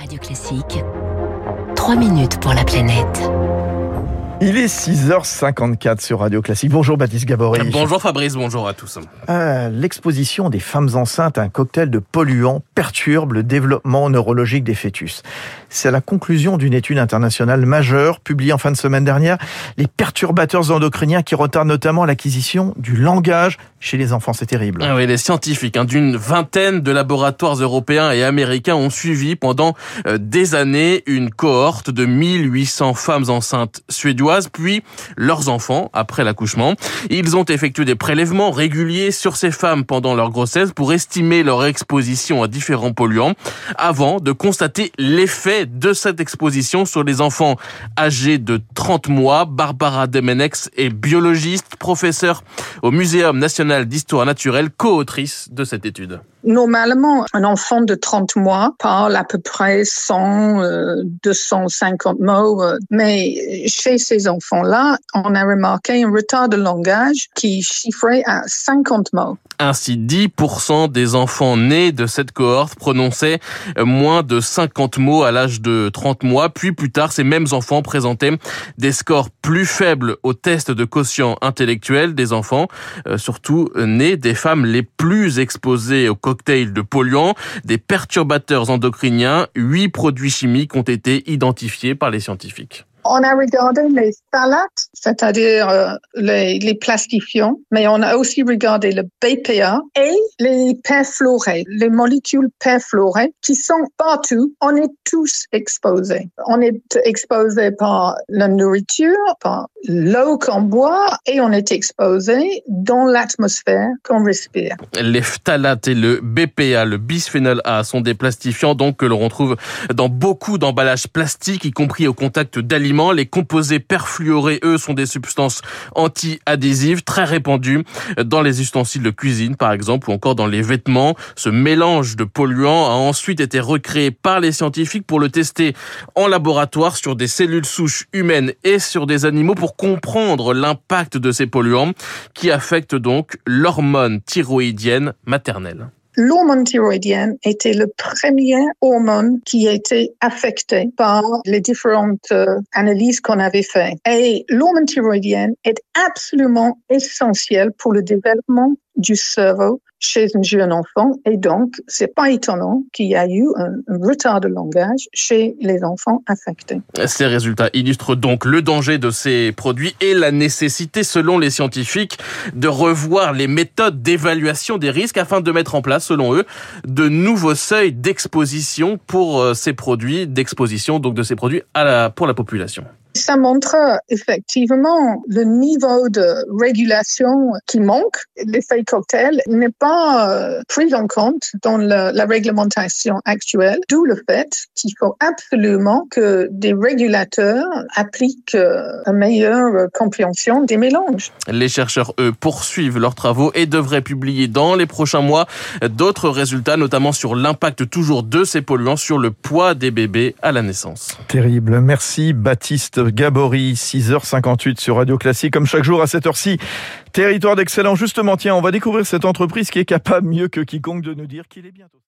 Radio Classique, 3 minutes pour la planète. Il est 6h54 sur Radio Classique. Bonjour Baptiste Gabory. Bonjour Fabrice, bonjour à tous. Euh, L'exposition des femmes enceintes à un cocktail de polluants perturbe le développement neurologique des fœtus. C'est la conclusion d'une étude internationale majeure publiée en fin de semaine dernière. Les perturbateurs endocriniens qui retardent notamment l'acquisition du langage chez les enfants. C'est terrible. Ah oui, les scientifiques hein, d'une vingtaine de laboratoires européens et américains ont suivi pendant euh, des années une cohorte de 1800 femmes enceintes suédoises puis leurs enfants après l'accouchement. Ils ont effectué des prélèvements réguliers sur ces femmes pendant leur grossesse pour estimer leur exposition à différents polluants avant de constater l'effet de cette exposition sur les enfants âgés de 30 mois. Barbara Demenex est biologiste, professeure au Muséum national d'histoire naturelle, co-autrice de cette étude. Normalement, un enfant de 30 mois parle à peu près 100, euh, 250 mots, euh, mais chez ces enfants-là, on a remarqué un retard de langage qui chiffrait à 50 mots. Ainsi, 10% des enfants nés de cette cohorte prononçaient moins de 50 mots à l'âge de 30 mois. Puis plus tard, ces mêmes enfants présentaient des scores plus faibles au test de quotient intellectuel des enfants, euh, surtout nés des femmes les plus exposées au cocktail de polluants, des perturbateurs endocriniens. Huit produits chimiques ont été identifiés par les scientifiques. On a regardé les phthalates, c'est-à-dire euh, les, les, plastifiants, mais on a aussi regardé le BPA et les perfluorés, les molécules perfluorées qui sont partout. On est tous exposés. On est exposé par la nourriture, par l'eau qu'on boit et on est exposé dans l'atmosphère qu'on respire. Les phtalates et le BPA, le bisphénol A, sont des plastifiants donc que l'on retrouve dans beaucoup d'emballages plastiques, y compris au contact d'aliments les composés perfluorés, eux, sont des substances anti-adhésives très répandues dans les ustensiles de cuisine, par exemple, ou encore dans les vêtements. Ce mélange de polluants a ensuite été recréé par les scientifiques pour le tester en laboratoire sur des cellules souches humaines et sur des animaux pour comprendre l'impact de ces polluants qui affectent donc l'hormone thyroïdienne maternelle l'hormone thyroïdienne était le premier hormone qui était affecté par les différentes euh, analyses qu'on avait faites. Et l'hormone thyroïdienne est absolument essentielle pour le développement du cerveau chez un jeune enfant et donc c'est pas étonnant qu'il y a eu un, retard de langage chez les enfants affectés. Ces résultats illustrent donc le danger de ces produits et la nécessité selon les scientifiques de revoir les méthodes d'évaluation des risques afin de mettre en place selon eux de nouveaux seuils d'exposition pour euh, ces produits d'exposition donc de ces produits à la, pour la population. Ça montre effectivement le niveau de régulation qui manque. L'effet cocktail n'est pas euh, pris en compte dans la, la réglementation actuelle, d'où le fait qu'il faut absolument que des régulateurs appliquent euh, une meilleure compréhension des mélanges. Les chercheurs, eux, poursuivent leurs travaux et devraient publier dans les prochains mois d'autres résultats, notamment sur l'impact toujours de ces polluants sur le poids des bébés à la naissance. Terrible. Merci Baptiste. Gabory, 6h58 sur Radio Classique, comme chaque jour à cette heure-ci. Territoire d'excellence, justement, tiens, on va découvrir cette entreprise qui est capable mieux que quiconque de nous dire qu'il est bientôt.